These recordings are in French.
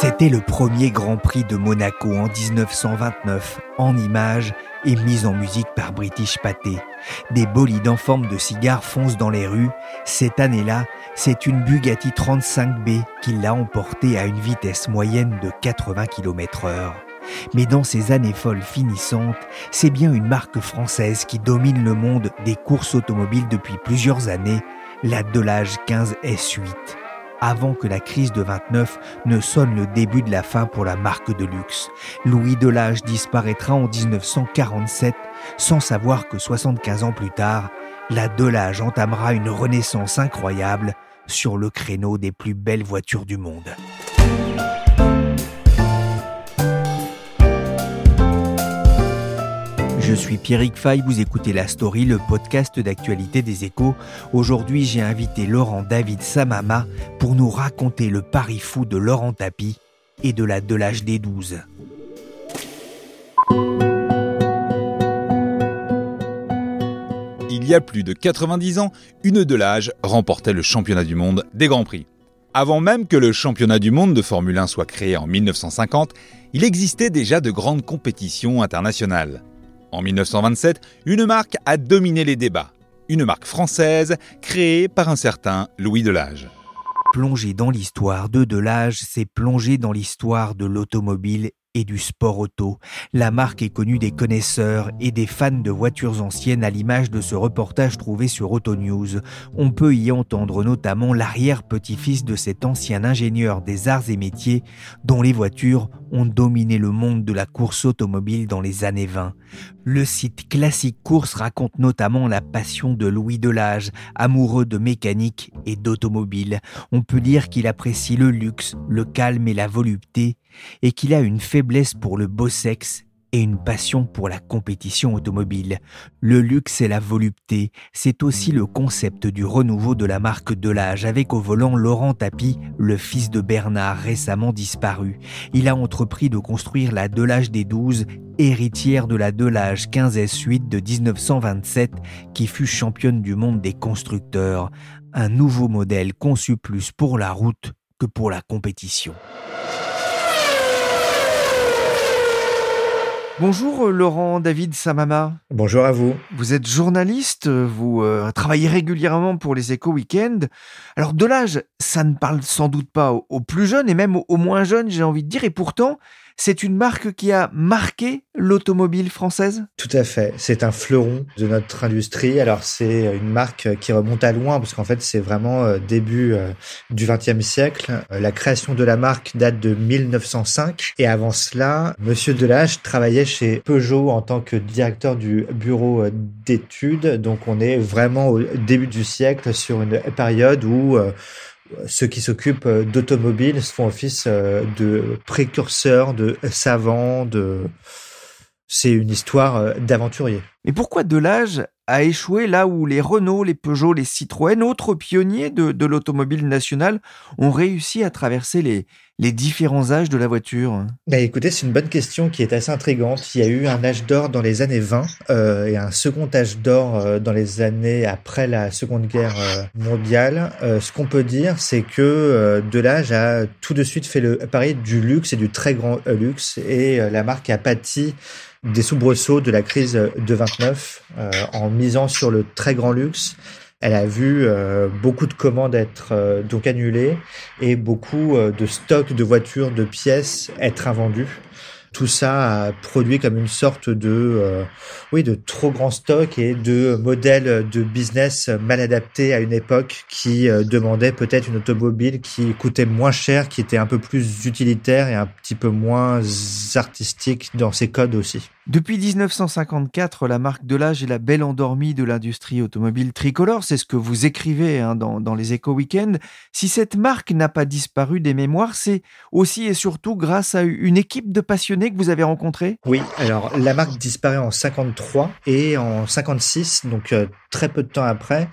C'était le premier Grand Prix de Monaco en 1929, en images et mise en musique par British Pathé. Des bolides en forme de cigare foncent dans les rues. Cette année-là, c'est une Bugatti 35B qui l'a emporté à une vitesse moyenne de 80 km heure. Mais dans ces années folles finissantes, c'est bien une marque française qui domine le monde des courses automobiles depuis plusieurs années, la Delage 15 S8 avant que la crise de 29 ne sonne le début de la fin pour la marque de luxe. Louis Delage disparaîtra en 1947 sans savoir que 75 ans plus tard, la Delage entamera une renaissance incroyable sur le créneau des plus belles voitures du monde. Je suis Pierrick Fay, vous écoutez La Story, le podcast d'actualité des échos. Aujourd'hui, j'ai invité Laurent David Samama pour nous raconter le pari fou de Laurent Tapie et de la Delage des 12. Il y a plus de 90 ans, une Delage remportait le championnat du monde des Grands Prix. Avant même que le championnat du monde de Formule 1 soit créé en 1950, il existait déjà de grandes compétitions internationales. En 1927, une marque a dominé les débats. Une marque française créée par un certain Louis Delage. Plonger dans l'histoire de Delage, c'est plonger dans l'histoire de l'automobile et du sport auto. La marque est connue des connaisseurs et des fans de voitures anciennes à l'image de ce reportage trouvé sur Auto News. On peut y entendre notamment l'arrière-petit-fils de cet ancien ingénieur des arts et métiers dont les voitures ont dominé le monde de la course automobile dans les années 20. Le site Classique Course raconte notamment la passion de Louis Delage, amoureux de mécanique et d'automobile. On peut dire qu'il apprécie le luxe, le calme et la volupté et qu'il a une faiblesse pour le beau sexe et une passion pour la compétition automobile. Le luxe et la volupté, c'est aussi le concept du renouveau de la marque Delage avec au volant Laurent Tapie, le fils de Bernard récemment disparu. Il a entrepris de construire la Delage des 12, héritière de la Delage 15S8 de 1927 qui fut championne du monde des constructeurs. Un nouveau modèle conçu plus pour la route que pour la compétition. Bonjour euh, Laurent David Samama. Bonjour à vous. Vous êtes journaliste, vous euh, travaillez régulièrement pour les échos week-end. Alors de l'âge, ça ne parle sans doute pas aux, plus jeunes et même aux moins jeunes, j'ai envie de dire. Et pourtant, c'est une marque qui a marqué l'automobile française? Tout à fait. C'est un fleuron de notre industrie. Alors c'est une marque qui remonte à loin parce qu'en fait c'est vraiment euh, début euh, du XXe siècle. Euh, la création de la marque date de 1905 et avant cela, Monsieur Delage travaillait chez Peugeot en tant que directeur du bureau d'études. Donc on est vraiment au début du siècle sur une période où ceux qui s'occupent euh, d'automobiles font office euh, de précurseurs, de savants, de... C'est une histoire euh, d'aventurier. Mais pourquoi Delage a échoué là où les Renault, les Peugeot, les Citroën, autres pionniers de, l'automobile nationale, ont réussi à traverser les, différents âges de la voiture bah Écoutez, c'est une bonne question qui est assez intrigante. Il y a eu un âge d'or dans les années 20 euh, et un second âge d'or euh, dans les années après la Seconde Guerre euh, mondiale. Ce qu'on peut dire, c'est que Delage a tout de suite fait le pari du luxe et du très grand luxe et la marque a pâti des soubresauts de la crise de 29 en misant sur le très grand luxe elle a vu euh, beaucoup de commandes être euh, donc annulées et beaucoup euh, de stocks de voitures, de pièces être invendues tout ça a produit comme une sorte de euh, oui de trop grand stock et de modèle de business mal adapté à une époque qui euh, demandait peut-être une automobile qui coûtait moins cher, qui était un peu plus utilitaire et un petit peu moins artistique dans ses codes aussi. Depuis 1954, la marque Delage est la belle endormie de l'industrie automobile tricolore. C'est ce que vous écrivez hein, dans, dans les Eco Weekends. Si cette marque n'a pas disparu des mémoires, c'est aussi et surtout grâce à une équipe de passionnés que vous avez rencontré Oui, alors la marque disparaît en 53 et en 56, donc euh, très peu de temps après,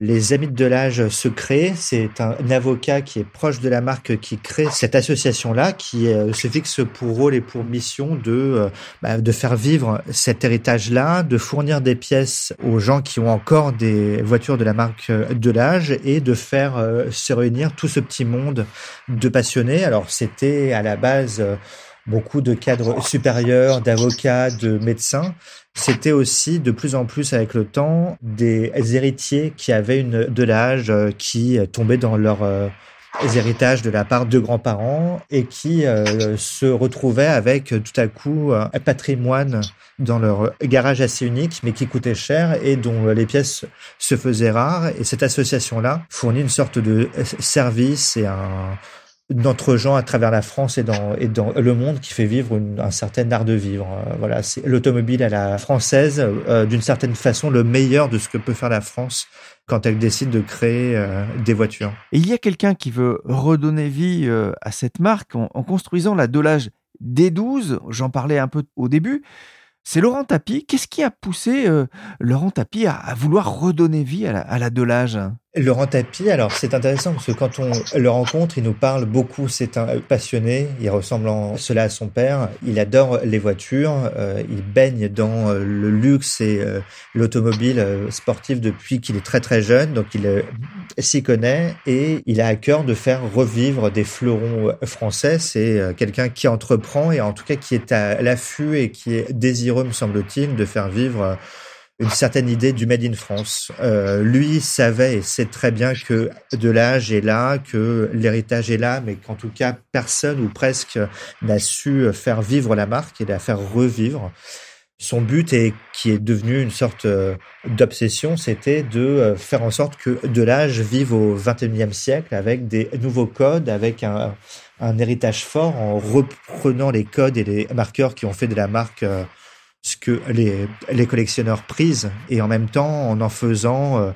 les Amis de Delage se créent. C'est un, avocat qui est proche de la marque qui crée cette association-là, qui euh, se fixe pour rôle et pour mission de, euh, bah, de faire vivre cet héritage-là, de fournir des pièces aux gens qui ont encore des voitures de la marque Delage et de faire se réunir tout ce petit monde de passionnés. Alors c'était à la base beaucoup de cadres supérieurs, d'avocats, de médecins. C'était aussi de plus en plus avec le temps des héritiers qui avaient une de l'âge euh, qui tombaient dans leurs euh, héritages de la part de grands-parents et qui euh, se retrouvaient avec tout à coup un patrimoine dans leur garage assez unique mais qui coûtait cher et dont les pièces se faisaient rares et cette association là fournit une sorte de service et un d'entre gens à travers la France et dans, le monde qui fait vivre un certain art de vivre. Euh, voilà, c'est l'automobile à la française, euh, d'une certaine façon, le meilleur de ce que peut faire la France quand elle décide de créer euh, des voitures. Et il y a quelqu'un qui veut redonner vie à cette marque en, construisant la Delage D12. J'en parlais un peu au début. C'est Laurent Tapie. Qu'est-ce qui a poussé Laurent Tapie à, vouloir redonner vie à la, à la Delage Laurent Tapie, alors c'est intéressant parce que quand on le rencontre, il nous parle beaucoup, c'est un passionné, il ressemble en cela à son père, il adore les voitures, euh, il baigne dans euh, le luxe et euh, l'automobile sportive depuis qu'il est très très jeune, donc il s'y connaît et il a à cœur de faire revivre des fleurons français, c'est quelqu'un qui entreprend et en tout cas qui est à l'affût et qui est désireux, me semble-t-il, de faire vivre une certaine idée du Made in France. Euh, lui savait et sait très bien que de l'âge est là, que l'héritage est là, mais qu'en tout cas personne ou presque n'a su faire vivre la marque et la faire revivre. Son but et qui est devenu une sorte euh, d'obsession, c'était de euh, faire en sorte que de l'âge vive au XXIe siècle avec des nouveaux codes, avec un, un héritage fort, en reprenant les codes et les marqueurs qui ont fait de la marque ce que les, les collectionneurs prisent et en même temps en en faisant euh,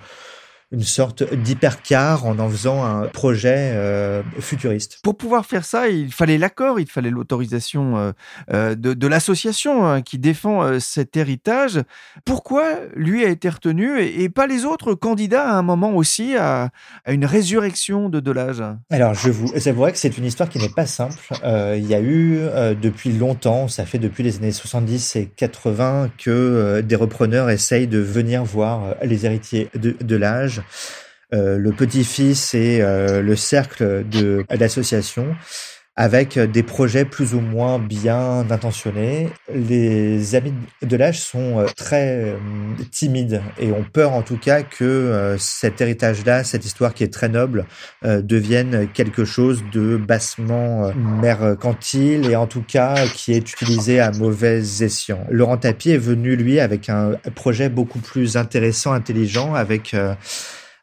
une sorte d'hypercar en en faisant un projet euh, futuriste. Pour pouvoir faire ça, il fallait l'accord, il fallait l'autorisation euh, euh, de, de l'association hein, qui défend cet héritage. Pourquoi lui a été retenu et, pas les autres candidats à un moment aussi à, à une résurrection de Delage? Alors, je vous avouerai que c'est une histoire qui n'est pas simple. il y a eu depuis longtemps, ça fait depuis les années 70 et 80 que des repreneurs essayent de venir voir les héritiers de, de l'âge le petit-fils et euh, le cercle de l'association avec des projets plus ou moins bien intentionnés. Les amis de l'âge sont euh, très timides et ont peur en tout cas que cet héritage-là, cette histoire qui est très noble, devienne quelque chose de bassement mercantile et en tout cas qui est utilisé à mauvais escient. Laurent Tapie est venu lui avec un projet beaucoup plus intéressant, intelligent, avec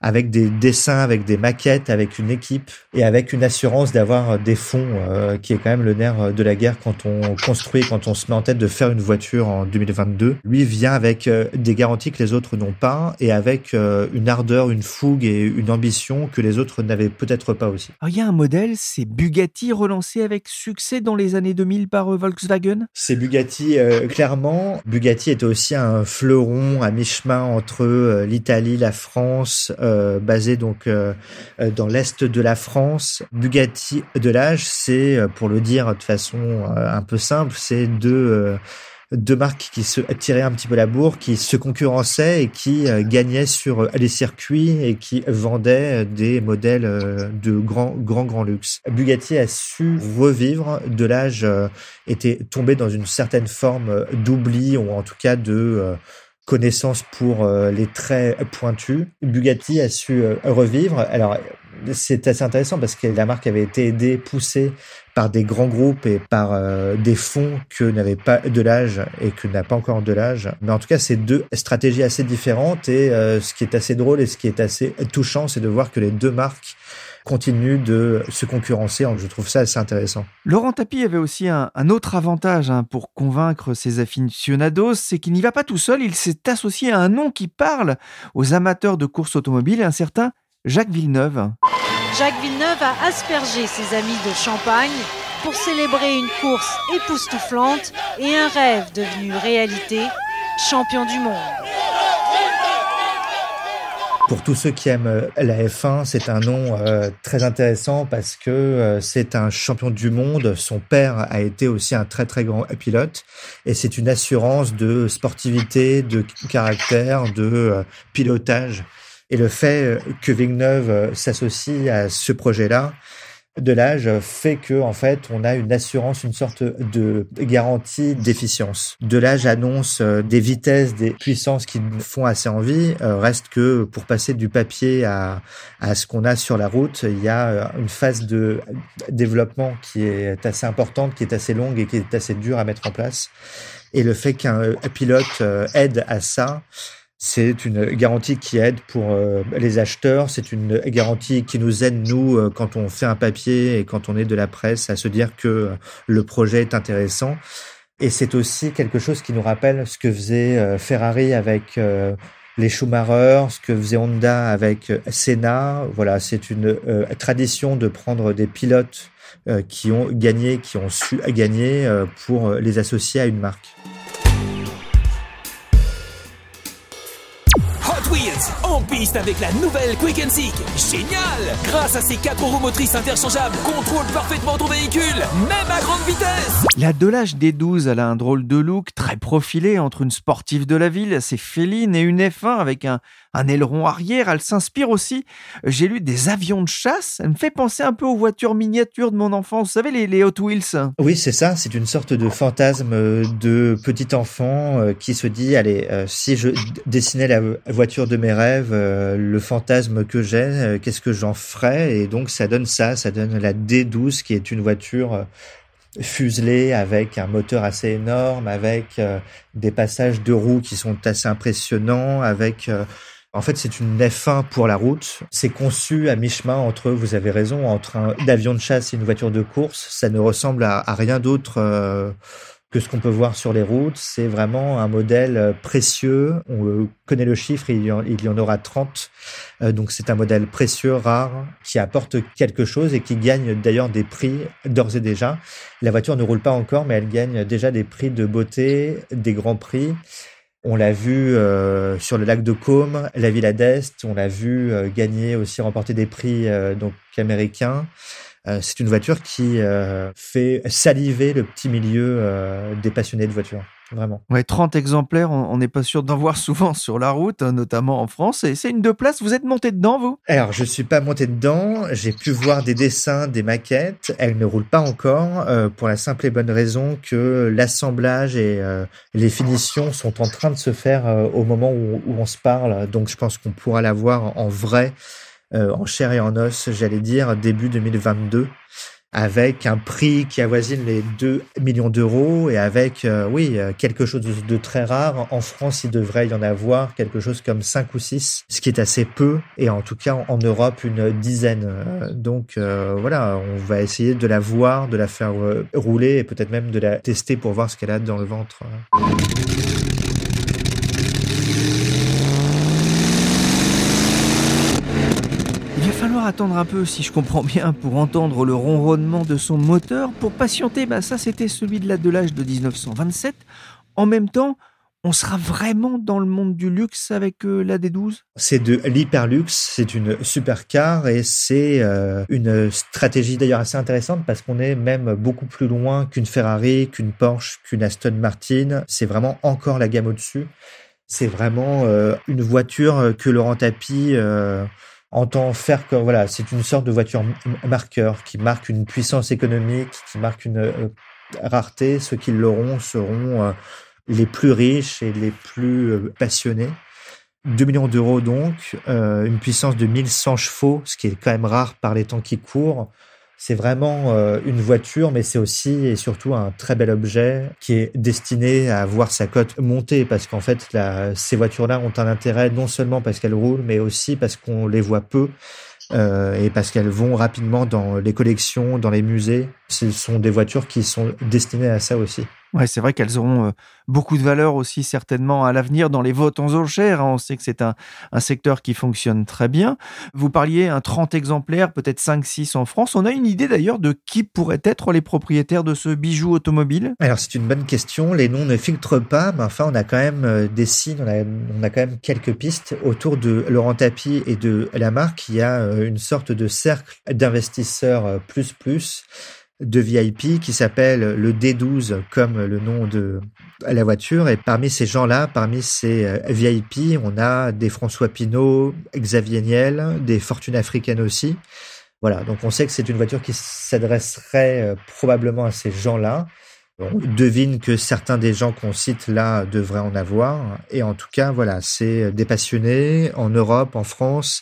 avec des dessins, avec des maquettes, avec une équipe et avec une assurance d'avoir des fonds, euh, qui est quand même le nerf de la guerre quand on construit, quand on se met en tête de faire une voiture en 2022. Lui vient avec euh, des garanties que les autres n'ont pas et avec euh, une ardeur, une fougue et une ambition que les autres n'avaient peut-être pas aussi. il y a un modèle, c'est Bugatti relancé avec succès dans les années 2000 par Volkswagen? C'est Bugatti, clairement. Bugatti était aussi un fleuron à mi-chemin entre l'Italie, la France, euh, basé donc euh, euh, dans l'est de la France. Bugatti de l'âge, c'est, pour le dire de façon un peu simple, c'est deux deux marques qui se tiraient un petit peu la bourre, qui se concurrençaient et qui gagnaient sur les circuits et qui vendaient des modèles de grand, grand, grand luxe. Bugatti a su revivre. De l'âge était tombé dans une certaine forme d'oubli ou en tout cas de connaissance pour euh, les traits pointus. Bugatti a su euh, revivre. Alors, c'est assez intéressant parce que la marque avait été aidée, poussée par des grands groupes et par euh, des fonds que n'avait pas de l'âge et que n'a pas encore de l'âge. Mais en tout cas, c'est deux stratégies assez différentes et ce qui est assez drôle et ce qui est assez touchant, c'est de voir que les deux marques continue de se concurrencer. Je trouve ça assez intéressant. Laurent Tapie avait aussi un, autre avantage hein, pour convaincre ses aficionados, c'est qu'il n'y va pas tout seul, il s'est associé à un nom qui parle aux amateurs de course automobile, un certain Jacques Villeneuve. Jacques Villeneuve a aspergé ses amis de champagne pour célébrer une course époustouflante et un rêve devenu réalité, champion du monde. Pour tous ceux qui aiment euh, la F1, c'est un nom euh, très intéressant parce que euh, c'est un champion du monde. Son père a été aussi un très très grand pilote et c'est une assurance de sportivité, de caractère, de pilotage. Et le fait que Villeneuve s'associe à ce projet-là, de l'âge fait que en fait on a une assurance, une sorte de garantie d'efficience. De l'âge annonce euh, des vitesses, des puissances qui font assez envie. Euh, reste que pour passer du papier à, à ce qu'on a sur la route, il y a euh, une phase de développement qui est assez importante, qui est assez longue et qui est assez dure à mettre en place. Et le fait qu'un pilote aide à ça, c'est une garantie qui aide pour euh, les acheteurs, c'est une garantie qui nous aide, nous, euh, quand on fait un papier et quand on est de la presse, à se dire que euh, le projet est intéressant. Et c'est aussi quelque chose qui nous rappelle ce que faisait Ferrari avec les Schumacher, ce que faisait Honda avec Senna. Voilà, c'est une tradition de prendre des pilotes qui ont gagné, qui ont su gagner pour les associer à une marque. Piste avec la nouvelle Quick and Seek. Génial Grâce à ses quatre motrices interchangeables, contrôle parfaitement ton véhicule, même à grande vitesse La Delage D12, elle a un drôle de look, très profilé entre une sportive de la ville, c'est féline, et une F1 avec un, un aileron arrière. Elle s'inspire aussi, j'ai lu, des avions de chasse. Elle me fait penser un peu aux voitures miniatures de mon enfance. Vous savez, les, Hot Wheels. Oui, c'est ça. C'est une sorte de fantasme de petit enfant euh, qui se dit, allez, euh, si je dessinais la voiture de mes rêves, euh, le fantasme que j'ai, qu'est-ce que j'en ferais? Et donc, ça donne ça. Ça donne la D12 qui est une voiture fuselée avec un moteur assez énorme, avec des passages de roues qui sont assez impressionnants, avec en fait, c'est une F1 pour la route. C'est conçu à mi-chemin entre, vous avez raison, entre un avion de chasse et une voiture de course. Ça ne ressemble à, rien d'autre euh, que ce qu'on peut voir sur les routes. C'est vraiment un modèle euh, précieux. On euh, connaît le chiffre, il y en, il y en aura 30. donc c'est un modèle précieux, rare, qui apporte quelque chose et qui gagne d'ailleurs des prix d'ores et déjà. La voiture ne roule pas encore, mais elle gagne déjà des prix de beauté, des grands prix. On l'a vu euh, sur le lac de Côme, la Villa d'Est. On l'a vu euh, gagner aussi, remporter des prix euh, donc américains. c'est une voiture qui fait saliver le petit milieu des passionnés de voitures vraiment. Ouais, 30 exemplaires, on n'est pas sûr d'en voir souvent sur la route, hein, notamment en France. Et c'est une deux places, vous êtes monté dedans, vous? Alors, je suis pas monté dedans, j'ai pu voir des dessins, des maquettes. Elles ne roulent pas encore, euh, pour la simple et bonne raison que l'assemblage et euh, les finitions sont en train de se faire euh, au moment où, où, on se parle. Donc, je pense qu'on pourra la voir en vrai, en chair et en os, j'allais dire, début 2022 avec un prix qui avoisine les 2 millions d'euros et avec, euh, oui, euh, quelque chose de, très rare. En France, il devrait y en avoir quelque chose comme 5 ou 6, ce qui est assez peu, et en tout cas en Europe, une dizaine. Euh, donc voilà, on va essayer de la voir, de la faire rouler et peut-être même de la tester pour voir ce qu'elle a dans le ventre attendre un peu, si je comprends bien, pour entendre le ronronnement de son moteur. Pour patienter, bah ça c'était celui de la de 1927. En même temps, on sera vraiment dans le monde du luxe avec euh, la D12 C'est de l'hyperluxe, c'est une supercar et c'est euh, une stratégie d'ailleurs assez intéressante parce qu'on est même beaucoup plus loin qu'une Ferrari, qu'une Porsche, qu'une Aston Martin. C'est vraiment encore la gamme au-dessus. C'est vraiment euh, une voiture que Laurent Tapie entend faire que voilà, c'est une sorte de voiture marqueur qui marque une puissance économique, qui marque une rareté. Ceux qui l'auront seront les plus riches et les plus euh, passionnés. 2 millions d'euros donc, euh, une puissance de 1100 chevaux, ce qui est quand même rare par les temps qui courent. C'est vraiment euh, une voiture, mais c'est aussi et surtout un très bel objet qui est destiné à voir sa cote monter, parce qu'en fait, ces voitures-là ont un intérêt non seulement parce qu'elles roulent, mais aussi parce qu'on les voit peu. et parce qu'elles vont rapidement dans les collections, dans les musées. Ce sont des voitures qui sont destinées à ça aussi. Ouais, c'est vrai qu'elles auront beaucoup de valeur aussi certainement à l'avenir dans les votes en enchères. Hein. On sait que c'est un, un, secteur qui fonctionne très bien. Vous parliez un 30 exemplaires, peut-être 5-6 en France. On a une idée d'ailleurs de qui pourraient être les propriétaires de ce bijou automobile? Alors c'est une bonne question. Les noms ne filtrent pas, mais enfin on a quand même des signes, on a, on a quand même quelques pistes autour de Laurent Tapie et de la marque. Il y a une sorte de cercle d'investisseurs plus plus de VIP qui s'appelle le D12 comme le nom de la voiture. Et parmi ces gens-là, parmi ces euh, VIP, on a des François Pinault, Xavier Niel, des fortunes africaines aussi. Voilà, donc on sait que c'est une voiture qui s'adresserait euh, probablement à ces gens-là. On devine que certains des gens qu'on cite là devraient en avoir. Et en tout cas, voilà, c'est des passionnés en Europe, en France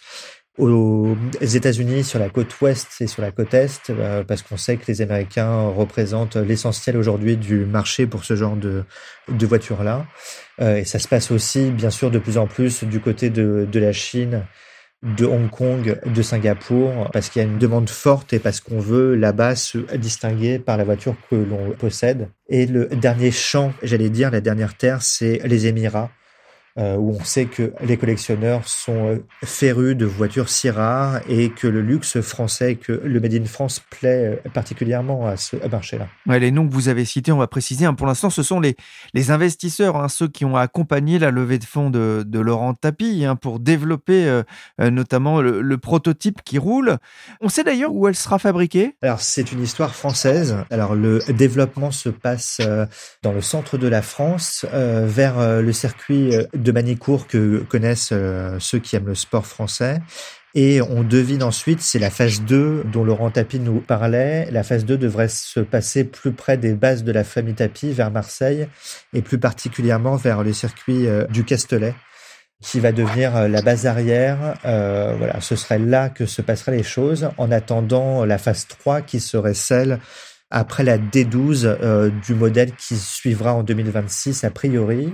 aux États-Unis sur la côte ouest et sur la côte est, euh, parce qu'on sait que les Américains représentent l'essentiel aujourd'hui du marché pour ce genre de, de voitures-là. Euh, et ça se passe aussi, bien sûr, de plus en plus du côté de, de la Chine, de Hong Kong, de Singapour, parce qu'il y a une demande forte et parce qu'on veut là-bas se distinguer par la voiture que l'on possède. Et le dernier champ, j'allais dire, la dernière terre, c'est les Émirats euh, où on sait que les collectionneurs sont euh, férus de voitures si rares et que le luxe français, que le Made in France plaît euh, particulièrement à ce marché-là. Ouais, les noms que vous avez cités, on va préciser, hein, pour l'instant, ce sont les, les investisseurs, hein, ceux qui ont accompagné la levée de fonds de, de Laurent Tapie hein, pour développer notamment le, prototype qui roule. On sait d'ailleurs où elle sera fabriquée Alors, c'est une histoire française. Alors, le développement se passe dans le centre de la France, vers le circuit de de Manicourt que connaissent euh, ceux qui aiment le sport français. Et on devine ensuite, c'est la phase 2 dont Laurent Tapie nous parlait. La phase 2 devrait se passer plus près des bases de la famille Tapie, vers Marseille, et plus particulièrement vers le circuit euh, du Castellet, qui va devenir euh, la base arrière. voilà, ce serait là que se passeraient les choses, en attendant la phase 3 qui serait celle après la D12 du modèle qui suivra en 2026 a priori.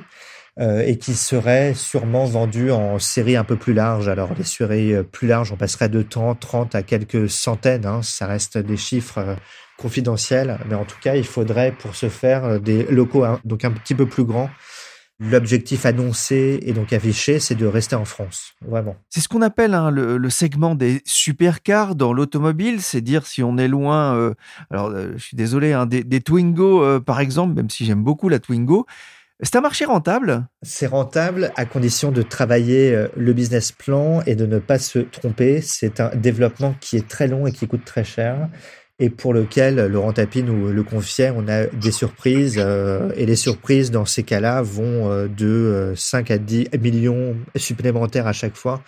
Euh, et qui serait sûrement vendu en série un peu plus large. Alors les séries euh, plus larges, on passerait de 30, 30 à quelques centaines. Hein. Ça reste des chiffres euh, confidentiels, mais en tout cas, il faudrait pour ce faire des locaux donc un petit peu plus grands. L'objectif annoncé et donc affiché, c'est de rester en France, vraiment. C'est ce qu'on appelle hein, le, segment des supercars dans l'automobile, c'est dire si on est loin. alors, je suis désolé, hein, des, Twingo par exemple, même si j'aime beaucoup la Twingo, c'est un marché rentable? C'est rentable à condition de travailler euh, le business plan et de ne pas se tromper. C'est un développement qui est très long et qui coûte très cher et pour lequel Laurent Tapie nous le confiait, on a des surprises euh, et les surprises dans ces cas-là vont euh, de 5 à 10 millions supplémentaires à chaque fois.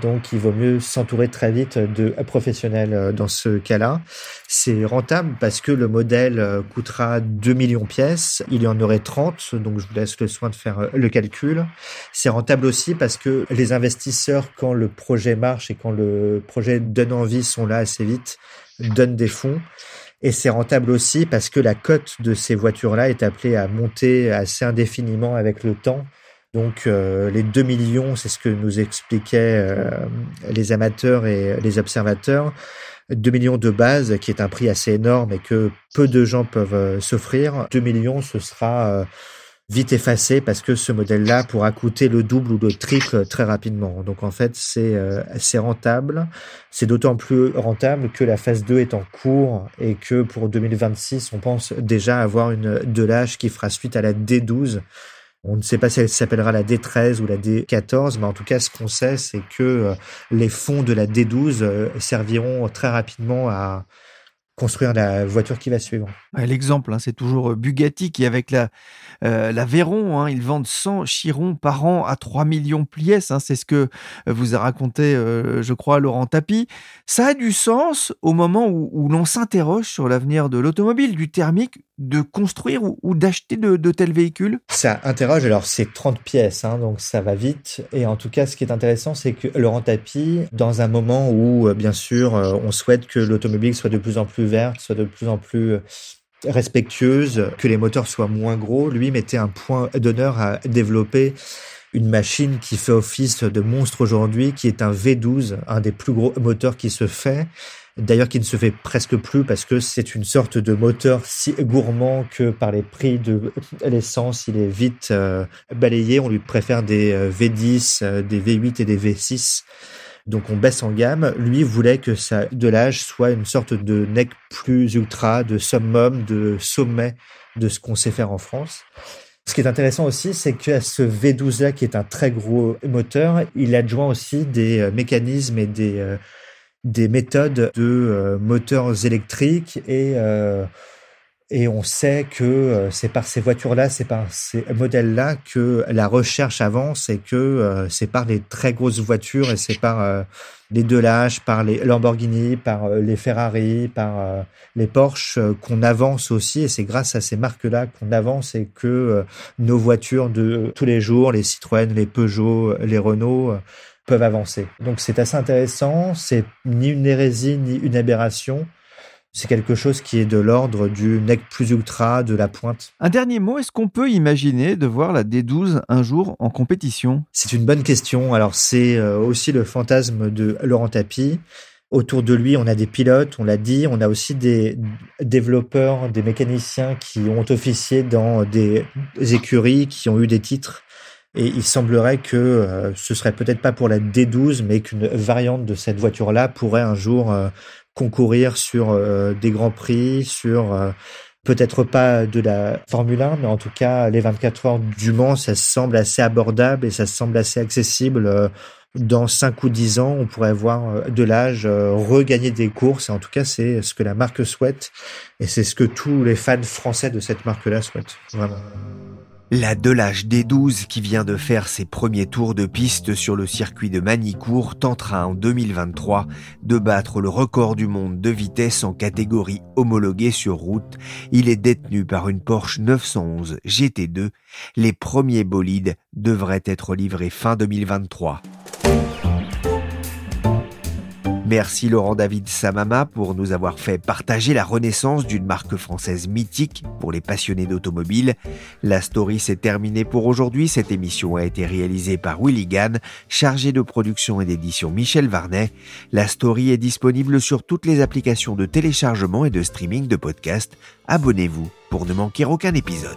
Donc, il vaut mieux s'entourer très vite de professionnels euh, dans ce cas-là. C'est rentable parce que le modèle euh, coûtera 2 millions de pièces. Il y en aurait 30, donc je vous laisse le soin de faire euh, le calcul. C'est rentable aussi parce que les investisseurs, quand le projet marche et quand le projet donne envie, sont là assez vite, donnent des fonds. Et c'est rentable aussi parce que la cote de ces voitures-là est appelée à monter assez indéfiniment avec le temps. Donc euh, les 2 millions, c'est ce que nous expliquaient euh, les amateurs et les observateurs. 2 millions de base, qui est un prix assez énorme et que peu de gens peuvent euh, s'offrir. 2 millions, ce sera vite effacé parce que ce modèle-là pourra coûter le double ou le triple très rapidement. Donc en fait, c'est rentable. C'est d'autant plus rentable que la phase 2 est en cours et que pour 2026, on pense déjà avoir une de l'âge qui fera suite à la D12 On ne sait pas si elle s'appellera la D13 ou la D14, mais en tout cas, ce qu'on sait, c'est que les fonds de la D12 serviront très rapidement à construire la voiture qui va suivre. L'exemple, hein, c'est toujours euh, Bugatti qui, avec la, euh, la Veyron, hein, ils vendent 100 chirons par an à 3 millions de pièces. Hein, c'est ce que vous a raconté, euh, je crois, Laurent Tapie. Ça a du sens au moment où, l'on s'interroge sur l'avenir de l'automobile, du thermique, de construire ou, d'acheter de, de, tels véhicules? Ça interroge. Alors, c'est 30 pièces, donc ça va vite. Et en tout cas, ce qui est intéressant, c'est que Laurent Tapie, dans un moment où, bien sûr, on souhaite que l'automobile soit de plus en plus verte, soit de plus en plus euh, respectueuse, que les moteurs soient moins gros, lui mettait un point d'honneur à développer une machine qui fait office de monstre aujourd'hui, qui est un V12, un des plus gros moteurs qui se fait. D'ailleurs, qui ne se fait presque plus parce que c'est une sorte de moteur si gourmand que par les prix de l'essence, il est vite euh, balayé. On lui préfère des euh, V10, des V8 et des V6 donc on baisse en gamme. Lui voulait que sa l'âge soit une sorte de nec plus ultra, de summum, de sommet de ce qu'on sait faire en France. Ce qui est intéressant aussi, c'est qu'à ce V12-là, qui est un très gros moteur, il adjoint aussi des euh, mécanismes et des, euh, des méthodes de euh, moteurs électriques et et on sait que euh, c'est par ces voitures-là, c'est par ces modèles-là que la recherche avance et que euh, c'est par les très grosses voitures et c'est par euh, les Delage, par les Lamborghini, par les Ferrari, par les Porsche qu'on avance aussi. Et c'est grâce à ces marques-là qu'on avance et que nos voitures de tous les jours, les Citroën, les Peugeot, les Renault, peuvent avancer. Donc c'est assez intéressant. C'est ni une hérésie ni une aberration c'est quelque chose qui est de l'ordre du nec plus ultra, de la pointe. Un dernier mot, est-ce qu'on peut imaginer de voir la D12 un jour en compétition? C'est une bonne question. Alors c'est euh, aussi le fantasme de Laurent Tapie. Autour de lui, on a des pilotes, on l'a dit, on a aussi des développeurs, des mécaniciens qui ont officié dans des écuries, qui ont eu des titres. Et il semblerait que euh, ce serait peut-être pas pour la D12, mais qu'une variante de cette voiture-là pourrait un jour euh, concourir sur euh, des grands prix, sur euh, peut-être pas de la Formule 1, mais en tout cas les 24 heures du Mans, ça semble assez abordable et ça semble assez accessible. Dans 5 ou 10 ans, on pourrait voir de l'âge regagner des courses. Et en tout cas, c'est ce que la marque souhaite. Et c'est ce que tous les fans français de cette marque-là souhaitent. La Delage D12 qui vient de faire ses premiers tours de piste sur le circuit de Manicourt tentera en 2023 de battre le record du monde de vitesse en catégorie homologuée sur route. Il est détenu par une Porsche 911 GT2. Les premiers bolides devraient être livrés fin 2023. Merci Laurent David Samama pour nous avoir fait partager la renaissance d'une marque française mythique pour les passionnés d'automobile. La story s'est terminée pour aujourd'hui. Cette émission a été réalisée par Willy Gann, chargé de production et d'édition Michel Varnet. La story est disponible sur toutes les applications de téléchargement et de streaming de podcasts. Abonnez-vous pour ne manquer aucun épisode.